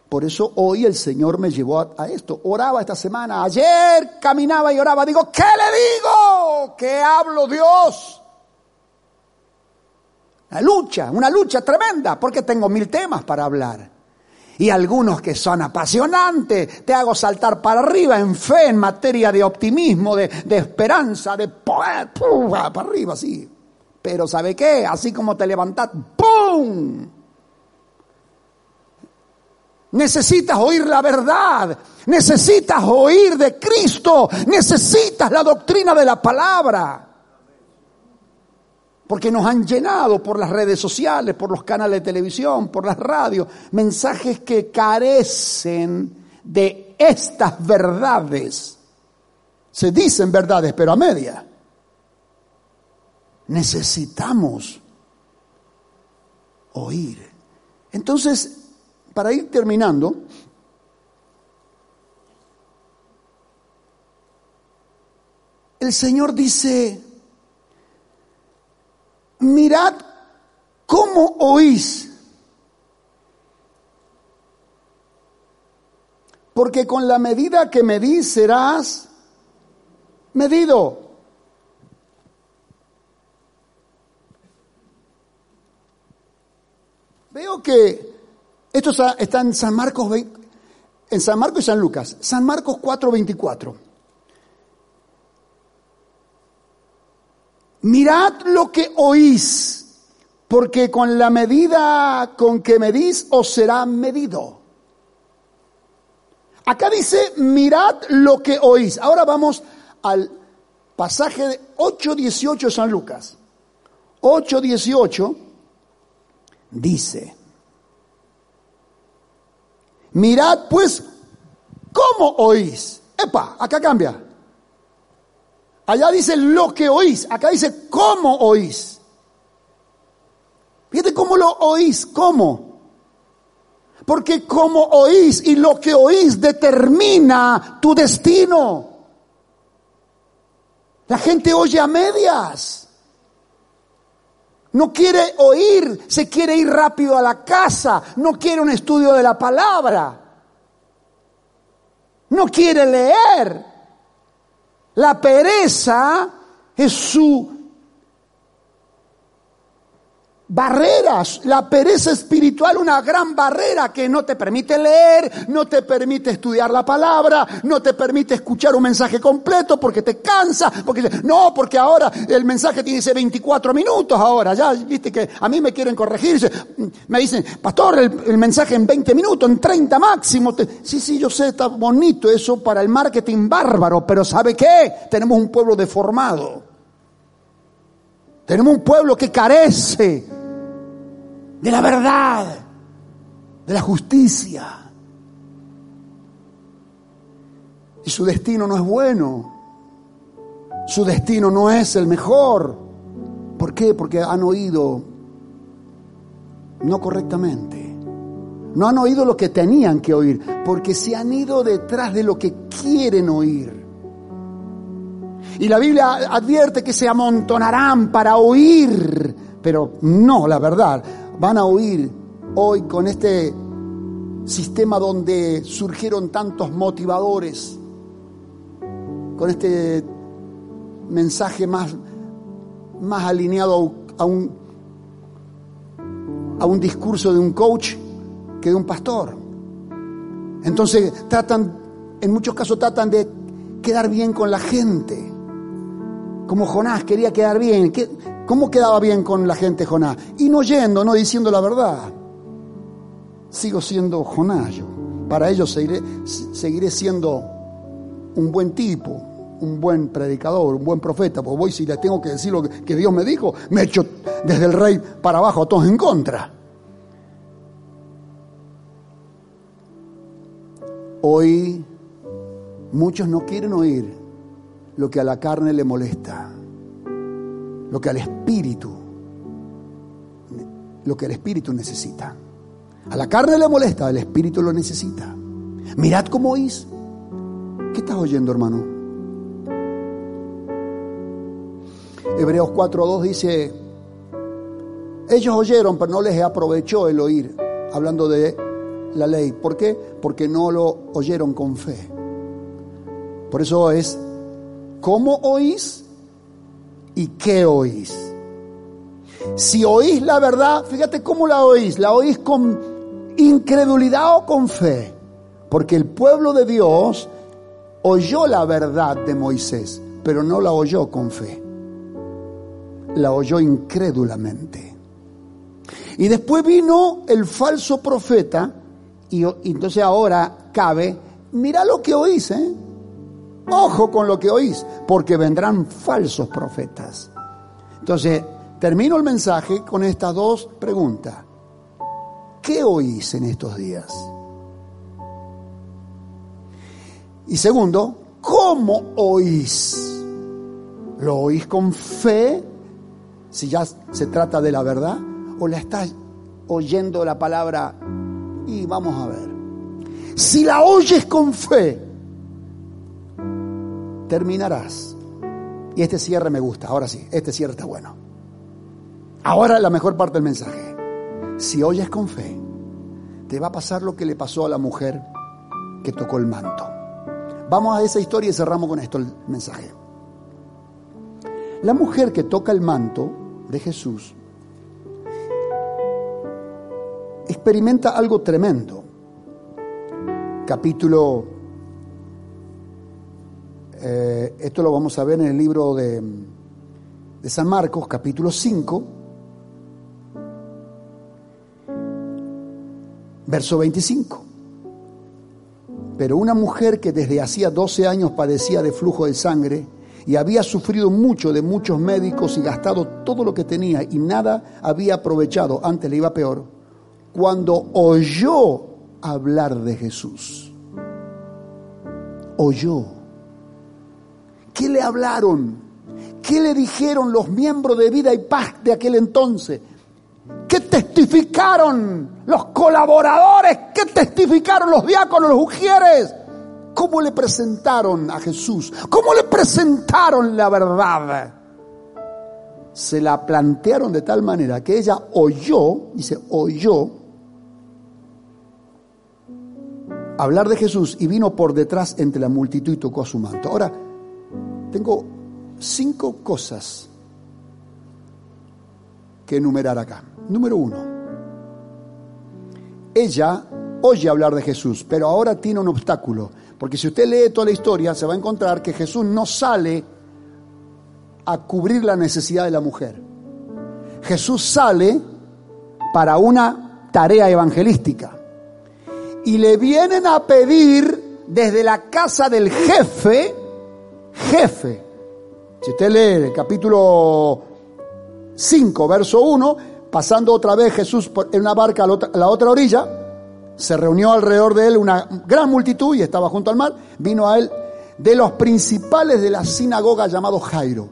Por eso hoy el Señor me llevó a, esto. Oraba esta semana, ayer caminaba y oraba. Digo, ¿qué le digo? ¿Qué hablo Dios? La lucha, una lucha tremenda, porque tengo mil temas para hablar. Y algunos que son apasionantes, te hago saltar para arriba en fe, en materia de optimismo, de, de esperanza, de para arriba, sí. Pero ¿sabe qué? Así como te levantas, ¡pum! Necesitas oír la verdad, necesitas oír de Cristo, necesitas la doctrina de la palabra. Porque nos han llenado por las redes sociales, por los canales de televisión, por las radios, mensajes que carecen de estas verdades. Se dicen verdades, pero a media necesitamos oír. Entonces, para ir terminando, el Señor dice, mirad cómo oís, porque con la medida que medís serás medido. Veo que esto está en San Marcos, en San Marcos y San Lucas. San Marcos 4:24. Mirad lo que oís, porque con la medida con que medís os será medido. Acá dice, mirad lo que oís. Ahora vamos al pasaje de 8.18 de San Lucas. 8.18 dice, mirad pues cómo oís. Epa, acá cambia. Allá dice lo que oís, acá dice cómo oís. Fíjate cómo lo oís, cómo. Porque como oís y lo que oís determina tu destino. La gente oye a medias. No quiere oír, se quiere ir rápido a la casa, no quiere un estudio de la palabra, no quiere leer. La pereza es su barreras, la pereza espiritual, una gran barrera que no te permite leer, no te permite estudiar la palabra, no te permite escuchar un mensaje completo porque te cansa, porque no, porque ahora el mensaje tiene ese 24 minutos ahora, ya viste que a mí me quieren corregir, me dicen, pastor, el, mensaje en 20 minutos, en 30 máximo, sí, sí, yo sé, está bonito eso para el marketing bárbaro, pero ¿sabe qué? Tenemos un pueblo deformado. Tenemos un pueblo que carece de la verdad, de la justicia. Y su destino no es bueno. Su destino no es el mejor. ¿Por qué? Porque han oído no correctamente. No han oído lo que tenían que oír, porque se han ido detrás de lo que quieren oír. Y la Biblia advierte que se amontonarán para oír, pero no la verdad van a oír hoy con este sistema donde surgieron tantos motivadores, con este mensaje más, más alineado a un, a un discurso de un coach que de un pastor. Entonces tratan, en muchos casos tratan de quedar bien con la gente. Como Jonás quería quedar bien. ¿Cómo quedaba bien con la gente Jonás? Y no yendo, no diciendo la verdad. Sigo siendo Jonás yo. Para ellos seguiré, siendo un buen tipo, un buen predicador, un buen profeta, pues voy si le tengo que decir lo que Dios me dijo, me echo desde el rey para abajo a todos en contra. Hoy muchos no quieren oír lo que a la carne le molesta, lo que al espíritu, lo que el espíritu necesita. A la carne le molesta, el espíritu lo necesita. Mirad cómo oís. ¿Qué estás oyendo, hermano? Hebreos 4.2 dice, ellos oyeron, pero no les aprovechó el oír, hablando de la ley. ¿Por qué? Porque no lo oyeron con fe. Por eso es, ¿cómo oís y qué oís? Si oís la verdad, fíjate cómo la oís. La oís con incredulidad o con fe. Porque el pueblo de Dios oyó la verdad de Moisés, pero no la oyó con fe. La oyó incrédulamente. Y después vino el falso profeta y, entonces ahora cabe, mira lo que oís, ¿eh? Ojo con lo que oís, porque vendrán falsos profetas. Entonces, termino el mensaje con estas dos preguntas. ¿Qué oís en estos días? Y segundo, ¿cómo oís? ¿Lo oís con fe? Si ya se trata de la verdad, o la estás oyendo la palabra y vamos a ver. Si la oyes con fe, terminarás. Y este cierre me gusta, ahora sí, este cierre está bueno. Ahora la mejor parte del mensaje. Si oyes con fe, te va a pasar lo que le pasó a la mujer que tocó el manto. Vamos a esa historia y cerramos con esto el mensaje. La mujer que toca el manto de Jesús experimenta algo tremendo. Capítulo, eh, esto lo vamos a ver en el libro de, de San Marcos, capítulo 5, verso 25. Pero una mujer que desde hacía 12 años padecía de flujo de sangre y había sufrido mucho de muchos médicos y gastado todo lo que tenía y nada había aprovechado, antes le iba peor, cuando oyó hablar de Jesús. Oyó. ¿Qué le hablaron? ¿Qué le dijeron los miembros de vida y paz de aquel entonces? ¿Qué testificaron los colaboradores? ¿Qué testificaron los diáconos, los ujieres? ¿Cómo le presentaron a Jesús? ¿Cómo le presentaron la verdad? Se la plantearon de tal manera que ella oyó, dice, oyó hablar de Jesús y vino por detrás entre la multitud y tocó a su manto. Ahora, tengo cinco cosas que enumerar acá. Número uno, ella oye hablar de Jesús, pero ahora tiene un obstáculo, porque si usted lee toda la historia se va a encontrar que Jesús no sale a cubrir la necesidad de la mujer. Jesús sale para una tarea evangelística y le vienen a pedir desde la casa del jefe, jefe. Si usted lee el capítulo 5, verso 1, pasando otra vez Jesús en una barca a la otra, a la otra orilla, se reunió alrededor de él una gran multitud y estaba junto al mar, vino a él de los principales de la sinagoga llamado Jairo.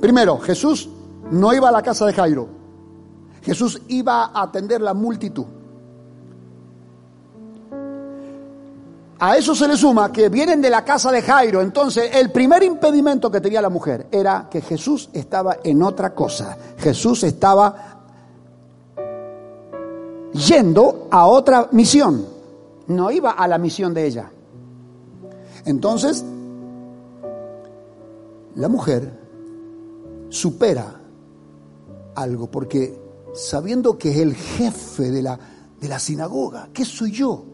Primero, Jesús no iba a la casa de Jairo, Jesús iba a atender la multitud. A eso se le suma que vienen de la casa de Jairo. Entonces, el primer impedimento que tenía la mujer era que Jesús estaba en otra cosa. Jesús estaba yendo a otra misión. No iba a la misión de ella. Entonces, la mujer supera algo porque sabiendo que es el jefe de la, de la sinagoga, ¿qué soy yo?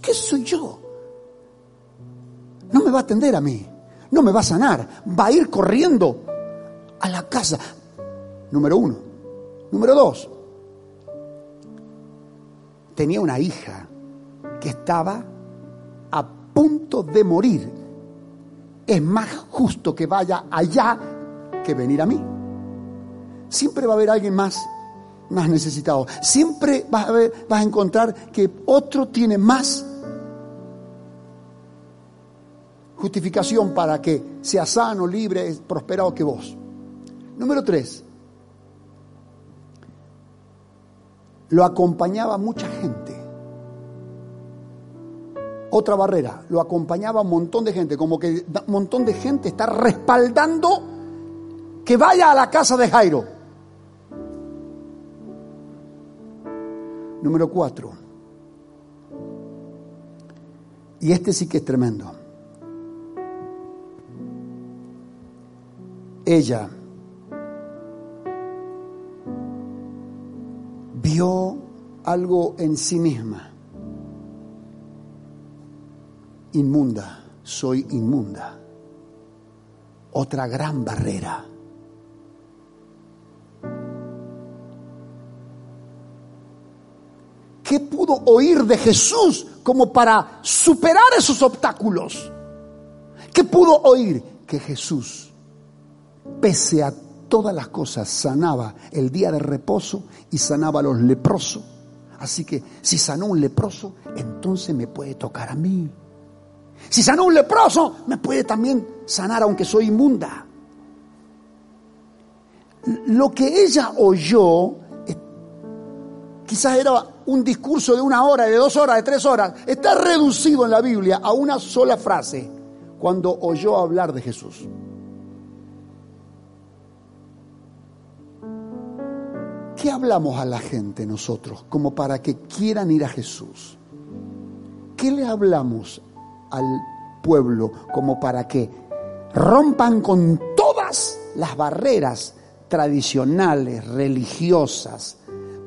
¿Qué soy yo? No me va a atender a mí, no me va a sanar, va a ir corriendo a la casa. Número uno. Número dos. Tenía una hija que estaba a punto de morir. es más justo que vaya allá que venir a mí. Siempre va a haber alguien más, más necesitado. Siempre vas a, ver, vas a encontrar que otro tiene más justificación para que sea sano, libre, prosperado que vos. Número tres, lo acompañaba mucha gente. Otra barrera, lo acompañaba un montón de gente, como que un montón de gente está respaldando que vaya a la casa de Jairo. Número cuatro, y este sí que es tremendo. Ella vio algo en sí misma. Inmunda, soy inmunda. Otra gran barrera. ¿Qué pudo oír de Jesús como para superar esos obstáculos? ¿Qué pudo oír? Que Jesús, pese a todas las cosas, sanaba el día de reposo y sanaba a los leprosos. Así que si sanó un leproso, entonces me puede tocar a mí. Si sanó un leproso, me puede también sanar aunque soy inmunda. Lo que ella oyó, eh, quizás era un discurso de una hora, de dos horas, de tres horas, está reducido en la Biblia a una sola frase, cuando oyó hablar de Jesús. ¿Qué hablamos a la gente nosotros como para que quieran ir a Jesús? ¿Qué le hablamos al pueblo como para que rompan con todas las barreras tradicionales, religiosas,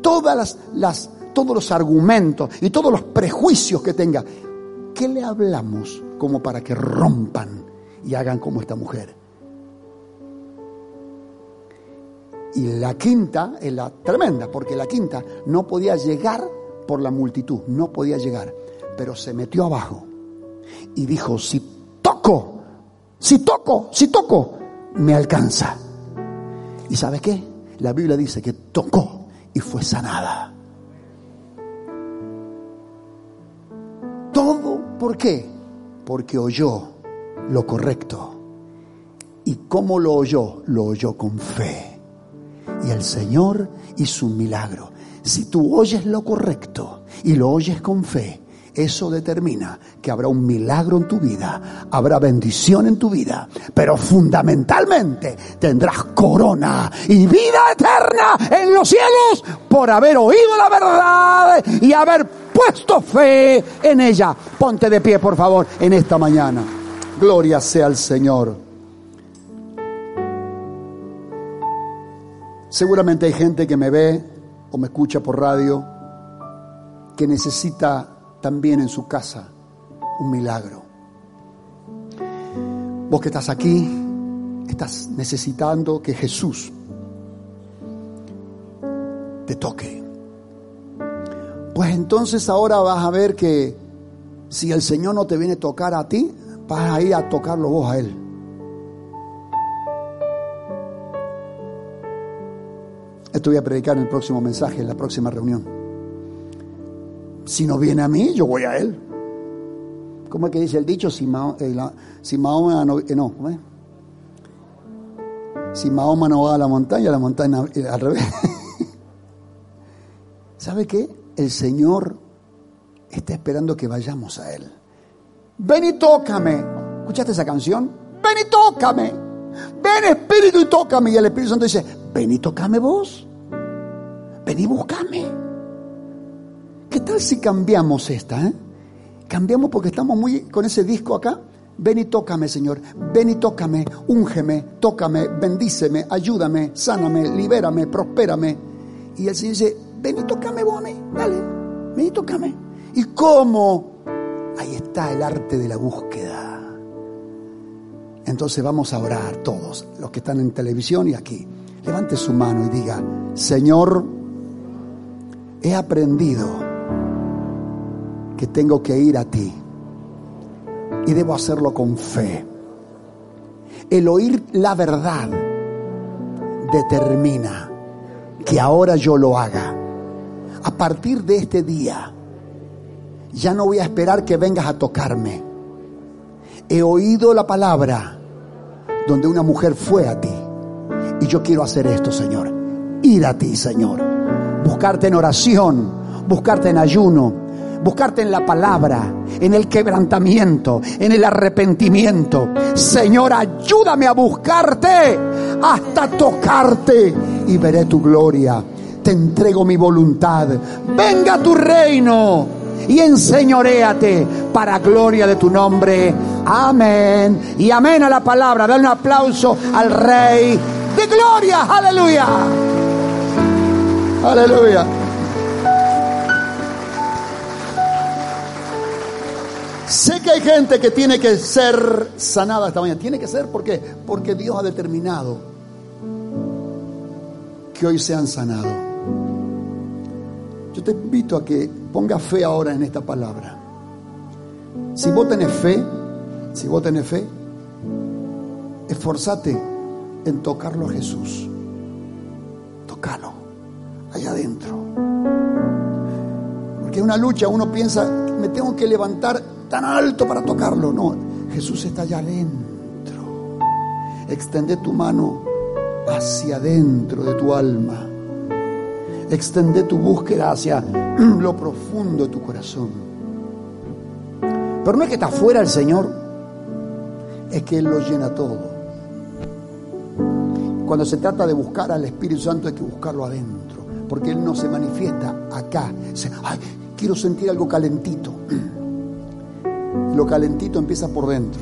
todas las, las, todos los argumentos y todos los prejuicios que tenga? ¿Qué le hablamos como para que rompan y hagan como esta mujer? Y la quinta es la tremenda, porque la quinta no podía llegar por la multitud, no podía llegar, pero se metió abajo y dijo, si toco, si toco, si toco, me alcanza. ¿Y sabe qué? La Biblia dice que tocó y fue sanada. Todo, ¿por qué? Porque oyó lo correcto. ¿Y cómo lo oyó? Lo oyó con fe y el Señor hizo un milagro. Si tú oyes lo correcto y lo oyes con fe, eso determina que habrá un milagro en tu vida, habrá bendición en tu vida, pero fundamentalmente tendrás corona y vida eterna en los cielos por haber oído la verdad y haber puesto fe en ella. Ponte de pie, por favor, en esta mañana. Gloria sea al Señor. Seguramente hay gente que me ve o me escucha por radio que necesita también en su casa un milagro. Vos que estás aquí, estás necesitando que Jesús te toque. Pues entonces ahora vas a ver que si el Señor no te viene a tocar a ti, vas a ir a tocarlo vos a Él. Esto voy a predicar en el próximo mensaje, en la próxima reunión. Si no viene a mí, yo voy a él. ¿Cómo es que dice el dicho? Si, eh, Mahoma no, eh, Si Mahoma no va a la montaña, la montaña al revés. <laughs> ¿Sabe qué? El Señor está esperando que vayamos a Él. Ven y tócame. ¿Escuchaste esa canción? Ven y tócame. Ven Espíritu y tócame. Y el Espíritu Santo dice, ven y tócame vos. Ven y búscame. ¿Qué tal si cambiamos esta? Eh? Cambiamos porque estamos muy con ese disco acá. Ven y tócame, Señor. Ven y tócame, úngeme, tócame, bendíceme, ayúdame, sáname, libérame, prospérame. Y el Señor dice, ven y tócame vos a mí, dale, ven y tócame. ¿Y cómo? Ahí está el arte de la búsqueda. Entonces vamos a orar todos, los que están en televisión y aquí. Levante su mano y diga, Señor, he aprendido que tengo que ir a ti y debo hacerlo con fe. el oír la verdad determina que ahora yo lo haga. A partir de este día, ya no voy a esperar que vengas a tocarme. He oído la palabra donde una mujer fue a ti. Y yo quiero hacer esto, Señor. Ir a ti, Señor. Buscarte en oración, buscarte en ayuno, buscarte en la palabra, en el quebrantamiento, en el arrepentimiento. Señor, ayúdame a buscarte hasta tocarte y veré tu gloria. Te entrego mi voluntad. Venga tu reino y enseñoréate para gloria de tu nombre. Amén. Y amén a la palabra. Dale un aplauso al Rey de gloria. Aleluya. Aleluya. Sé que hay gente que tiene que ser sanada esta mañana. Tiene que ser porque porque Dios ha determinado que hoy sean sanados. Yo te invito a que ponga fe ahora en esta palabra. Si vos tenés fe, si vos tenés fe, esforzate en tocarlo a Jesús. Tócalo allá adentro. Porque es una lucha, uno piensa, me tengo que levantar tan alto para tocarlo. No, Jesús está allá adentro. Extende tu mano hacia adentro de tu alma. Extende tu búsqueda hacia <clears throat> lo profundo de tu corazón. Pero no es que está fuera el Señor, es que Él lo llena todo. Cuando se trata de buscar al Espíritu Santo hay que buscarlo adentro, porque Él no se manifiesta acá. Ay, quiero sentir algo calentito. <clears throat> Lo calentito empieza por dentro.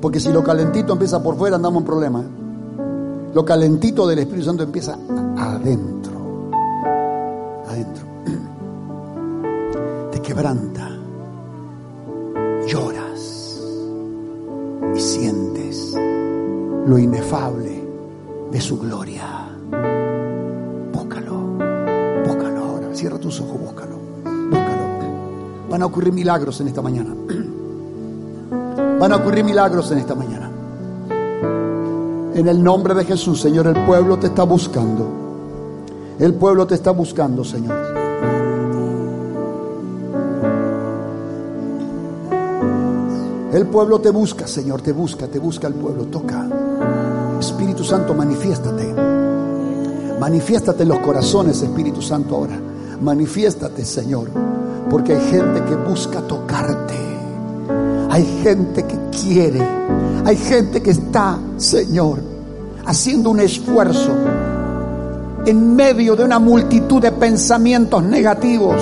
Porque si lo calentito empieza por fuera, andamos en problema. Lo calentito del Espíritu Santo empieza adentro. Adentro. <clears throat> Te quebranta. Lo inefable de su gloria. Búscalo. Búscalo ahora. Cierra tus ojos, búscalo. Búscalo. Van a ocurrir milagros en esta mañana. <clears throat> Van a ocurrir milagros en esta mañana. En el nombre de Jesús, Señor, el pueblo te está buscando. El pueblo te está buscando, Señor. El pueblo te busca, Señor, te busca, te busca el pueblo, toca. Espíritu Santo, manifiéstate. Manifiéstate en los corazones, Espíritu Santo, ahora. Manifiéstate, Señor, porque hay gente que busca tocarte. Hay gente que quiere. Hay gente que está, Señor, haciendo un esfuerzo en medio de una multitud de pensamientos negativos,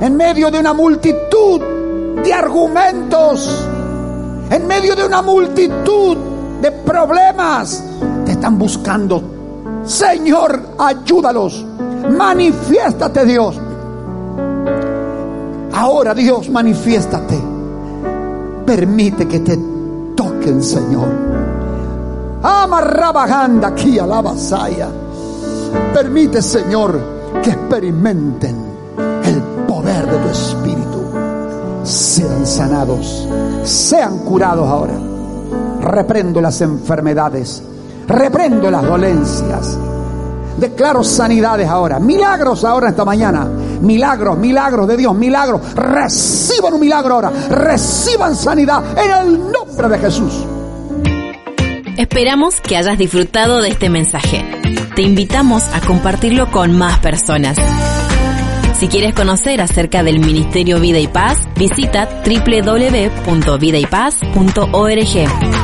en medio de una multitud de argumentos, en medio de una multitud de problemas. Te están buscando. Señor, ayúdalos. Manifiéstate, Dios. Ahora, Dios, manifiéstate. Permite que te toquen, Señor. Amarrabaganda aquí a la vasalla. Permite, Señor, que experimenten el poder de tu Espíritu. Sean sanados, sean curados ahora. Reprendo las enfermedades, reprendo las dolencias. Declaro sanidades ahora, milagros ahora esta mañana, milagros, milagros de Dios, milagros. Reciban un milagro ahora, reciban sanidad en el nombre de Jesús. Esperamos que hayas disfrutado de este mensaje. Te invitamos a compartirlo con más personas. Si quieres conocer acerca del Ministerio Vida y Paz, visita www.vidaypaz.org.